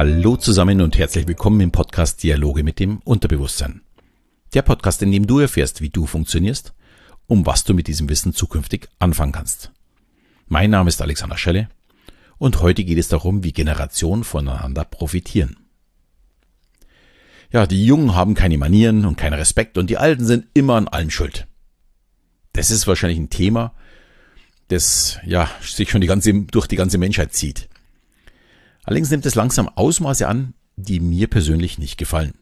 Hallo zusammen und herzlich willkommen im Podcast Dialoge mit dem Unterbewusstsein. Der Podcast, in dem du erfährst, wie du funktionierst, um was du mit diesem Wissen zukünftig anfangen kannst. Mein Name ist Alexander Schelle und heute geht es darum, wie Generationen voneinander profitieren. Ja, die Jungen haben keine Manieren und keinen Respekt und die Alten sind immer an allem schuld. Das ist wahrscheinlich ein Thema, das ja sich schon die ganze, durch die ganze Menschheit zieht. Allerdings nimmt es langsam Ausmaße an, die mir persönlich nicht gefallen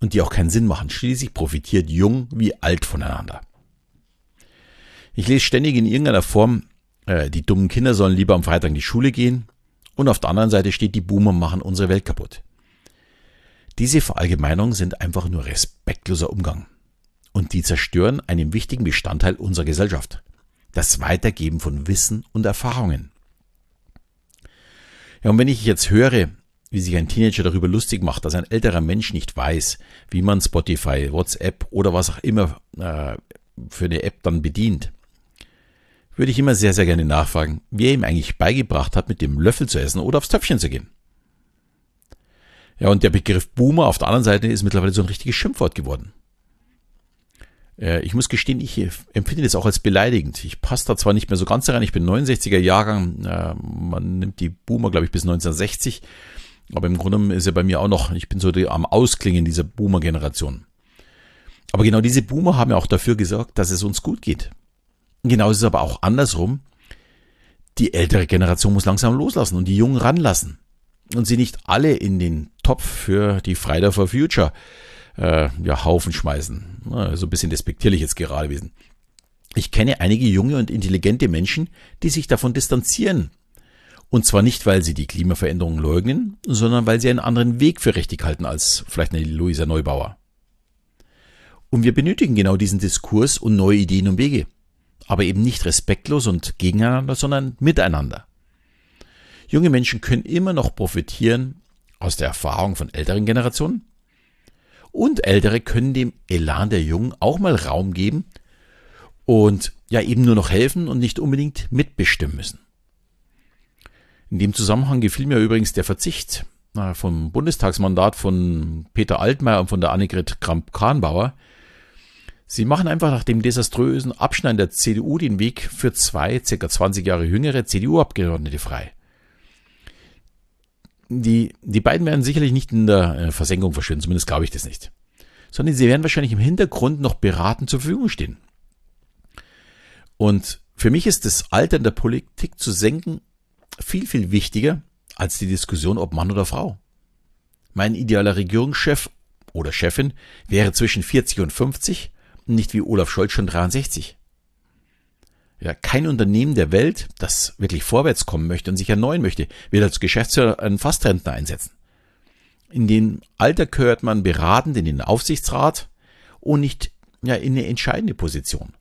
und die auch keinen Sinn machen. Schließlich profitiert jung wie alt voneinander. Ich lese ständig in irgendeiner Form, äh, die dummen Kinder sollen lieber am Freitag in die Schule gehen und auf der anderen Seite steht, die Boomer machen unsere Welt kaputt. Diese Verallgemeinungen sind einfach nur respektloser Umgang und die zerstören einen wichtigen Bestandteil unserer Gesellschaft. Das Weitergeben von Wissen und Erfahrungen. Ja, und wenn ich jetzt höre, wie sich ein Teenager darüber lustig macht, dass ein älterer Mensch nicht weiß, wie man Spotify, WhatsApp oder was auch immer äh, für eine App dann bedient, würde ich immer sehr, sehr gerne nachfragen, wer ihm eigentlich beigebracht hat, mit dem Löffel zu essen oder aufs Töpfchen zu gehen. Ja, und der Begriff Boomer auf der anderen Seite ist mittlerweile so ein richtiges Schimpfwort geworden. Äh, ich muss gestehen, ich empfinde das auch als beleidigend. Ich passe da zwar nicht mehr so ganz rein, ich bin 69er Jahrgang, äh, man nimmt die Boomer, glaube ich, bis 1960, aber im Grunde ist ja bei mir auch noch, ich bin so am Ausklingen dieser Boomer-Generation. Aber genau diese Boomer haben ja auch dafür gesorgt, dass es uns gut geht. Genau ist es aber auch andersrum. Die ältere Generation muss langsam loslassen und die Jungen ranlassen. Und sie nicht alle in den Topf für die Friday for Future ja, Haufen schmeißen. so ein bisschen despektierlich jetzt gerade gewesen. Ich kenne einige junge und intelligente Menschen, die sich davon distanzieren. Und zwar nicht, weil sie die Klimaveränderung leugnen, sondern weil sie einen anderen Weg für richtig halten als vielleicht eine Luisa Neubauer. Und wir benötigen genau diesen Diskurs und neue Ideen und Wege. Aber eben nicht respektlos und gegeneinander, sondern miteinander. Junge Menschen können immer noch profitieren aus der Erfahrung von älteren Generationen und Ältere können dem Elan der Jungen auch mal Raum geben und ja eben nur noch helfen und nicht unbedingt mitbestimmen müssen. In dem Zusammenhang gefiel mir übrigens der Verzicht vom Bundestagsmandat von Peter Altmaier und von der Annegret Kramp-Karrenbauer. Sie machen einfach nach dem desaströsen Abschneiden der CDU den Weg für zwei, circa 20 Jahre jüngere CDU-Abgeordnete frei. Die, die beiden werden sicherlich nicht in der äh, Versenkung verschwinden, zumindest glaube ich das nicht. Sondern sie werden wahrscheinlich im Hintergrund noch beratend zur Verfügung stehen. Und für mich ist das Alter in der Politik zu senken viel, viel wichtiger als die Diskussion, ob Mann oder Frau. Mein idealer Regierungschef oder Chefin wäre zwischen 40 und 50 und nicht wie Olaf Scholz schon 63. Ja, kein Unternehmen der Welt, das wirklich vorwärts kommen möchte und sich erneuern möchte, wird als Geschäftsführer einen Fastrentner einsetzen. In den Alter gehört man beratend in den Aufsichtsrat und nicht ja, in eine entscheidende Position.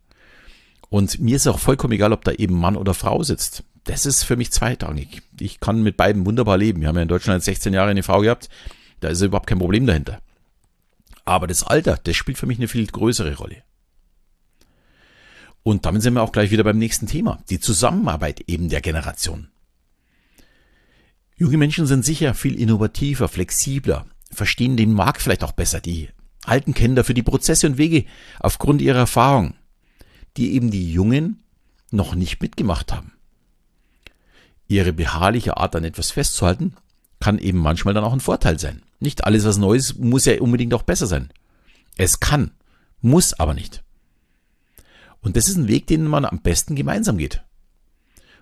Und mir ist auch vollkommen egal, ob da eben Mann oder Frau sitzt. Das ist für mich zweitrangig. Ich kann mit beiden wunderbar leben. Wir haben ja in Deutschland 16 Jahre eine Frau gehabt. Da ist überhaupt kein Problem dahinter. Aber das Alter, das spielt für mich eine viel größere Rolle. Und damit sind wir auch gleich wieder beim nächsten Thema, die Zusammenarbeit eben der Generation. Junge Menschen sind sicher viel innovativer, flexibler, verstehen den Markt vielleicht auch besser. Die Alten kennen dafür die Prozesse und Wege aufgrund ihrer Erfahrung, die eben die Jungen noch nicht mitgemacht haben. Ihre beharrliche Art an etwas festzuhalten, kann eben manchmal dann auch ein Vorteil sein. Nicht alles, was Neues, muss ja unbedingt auch besser sein. Es kann, muss aber nicht. Und das ist ein Weg, den man am besten gemeinsam geht.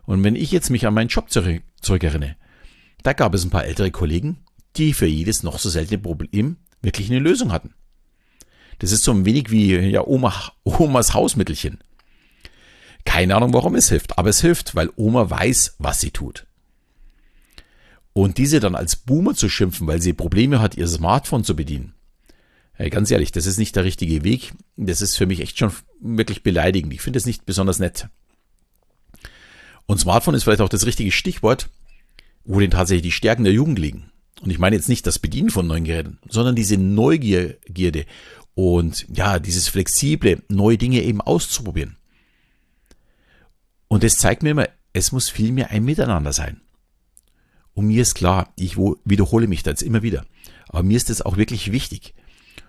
Und wenn ich jetzt mich an meinen Job zurückerinnere, da gab es ein paar ältere Kollegen, die für jedes noch so seltene Problem wirklich eine Lösung hatten. Das ist so ein wenig wie ja, Oma, Omas Hausmittelchen. Keine Ahnung, warum es hilft, aber es hilft, weil Oma weiß, was sie tut. Und diese dann als Boomer zu schimpfen, weil sie Probleme hat, ihr Smartphone zu bedienen, ganz ehrlich, das ist nicht der richtige Weg. Das ist für mich echt schon wirklich beleidigend. Ich finde es nicht besonders nett. Und Smartphone ist vielleicht auch das richtige Stichwort, wo denn tatsächlich die Stärken der Jugend liegen. Und ich meine jetzt nicht das Bedienen von neuen Geräten, sondern diese Neugierde und ja, dieses flexible, neue Dinge eben auszuprobieren. Und das zeigt mir immer, es muss vielmehr ein Miteinander sein. Und mir ist klar, ich wiederhole mich da jetzt immer wieder. Aber mir ist das auch wirklich wichtig.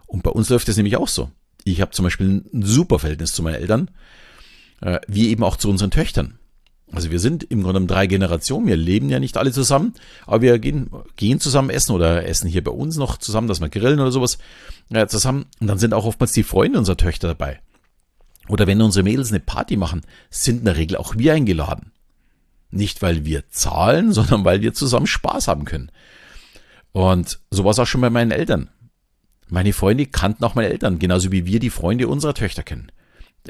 Und bei uns läuft das nämlich auch so. Ich habe zum Beispiel ein super Verhältnis zu meinen Eltern, äh, wie eben auch zu unseren Töchtern. Also wir sind im Grunde drei Generationen. Wir leben ja nicht alle zusammen, aber wir gehen, gehen zusammen essen oder essen hier bei uns noch zusammen, dass wir grillen oder sowas äh, zusammen. Und dann sind auch oftmals die Freunde unserer Töchter dabei. Oder wenn unsere Mädels eine Party machen, sind in der Regel auch wir eingeladen. Nicht, weil wir zahlen, sondern weil wir zusammen Spaß haben können. Und so war es auch schon bei meinen Eltern. Meine Freunde kannten auch meine Eltern, genauso wie wir die Freunde unserer Töchter kennen.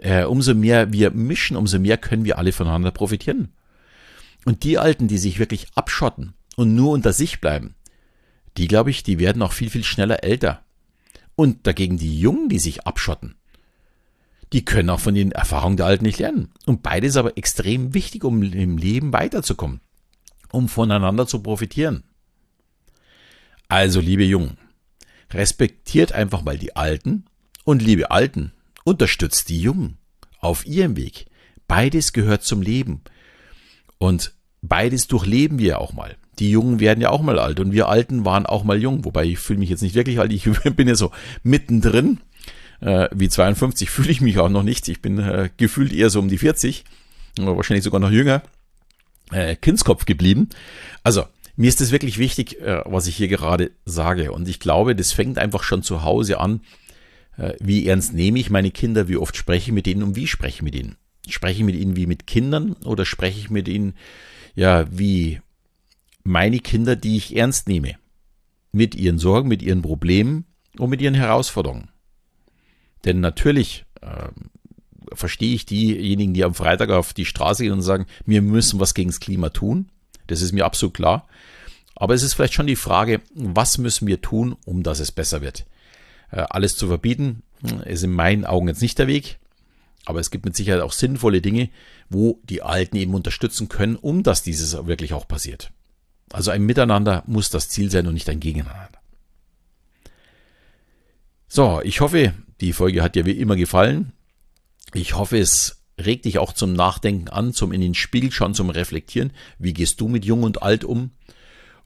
Äh, umso mehr wir mischen, umso mehr können wir alle voneinander profitieren. Und die Alten, die sich wirklich abschotten und nur unter sich bleiben, die, glaube ich, die werden auch viel, viel schneller älter. Und dagegen die Jungen, die sich abschotten, die können auch von den Erfahrungen der Alten nicht lernen. Und beides aber extrem wichtig, um im Leben weiterzukommen, um voneinander zu profitieren. Also, liebe Jungen, respektiert einfach mal die Alten und liebe Alten, unterstützt die Jungen auf ihrem Weg. Beides gehört zum Leben. Und beides durchleben wir auch mal. Die Jungen werden ja auch mal alt und wir Alten waren auch mal jung. Wobei ich fühle mich jetzt nicht wirklich alt, ich bin ja so mittendrin äh, wie 52 fühle ich mich auch noch nicht. Ich bin äh, gefühlt eher so um die 40, oder wahrscheinlich sogar noch jünger, äh, Kindskopf geblieben. Also, mir ist es wirklich wichtig, äh, was ich hier gerade sage. Und ich glaube, das fängt einfach schon zu Hause an. Äh, wie ernst nehme ich meine Kinder? Wie oft spreche ich mit ihnen und wie spreche ich mit ihnen? Spreche ich mit ihnen wie mit Kindern oder spreche ich mit ihnen, ja, wie meine Kinder, die ich ernst nehme? Mit ihren Sorgen, mit ihren Problemen und mit ihren Herausforderungen. Denn natürlich äh, verstehe ich diejenigen, die am Freitag auf die Straße gehen und sagen, wir müssen was gegen das Klima tun. Das ist mir absolut klar. Aber es ist vielleicht schon die Frage, was müssen wir tun, um dass es besser wird? Äh, alles zu verbieten ist in meinen Augen jetzt nicht der Weg. Aber es gibt mit Sicherheit auch sinnvolle Dinge, wo die Alten eben unterstützen können, um dass dieses wirklich auch passiert. Also ein Miteinander muss das Ziel sein und nicht ein Gegeneinander. So, ich hoffe, die Folge hat dir wie immer gefallen. Ich hoffe, es regt dich auch zum Nachdenken an, zum in den Spiegel schauen, zum Reflektieren. Wie gehst du mit Jung und Alt um?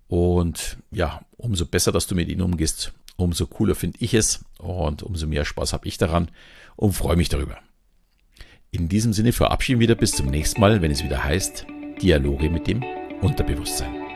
Und ja, umso besser, dass du mit ihnen umgehst, umso cooler finde ich es und umso mehr Spaß habe ich daran und freue mich darüber. In diesem Sinne verabschieden wir wieder bis zum nächsten Mal, wenn es wieder heißt Dialoge mit dem Unterbewusstsein.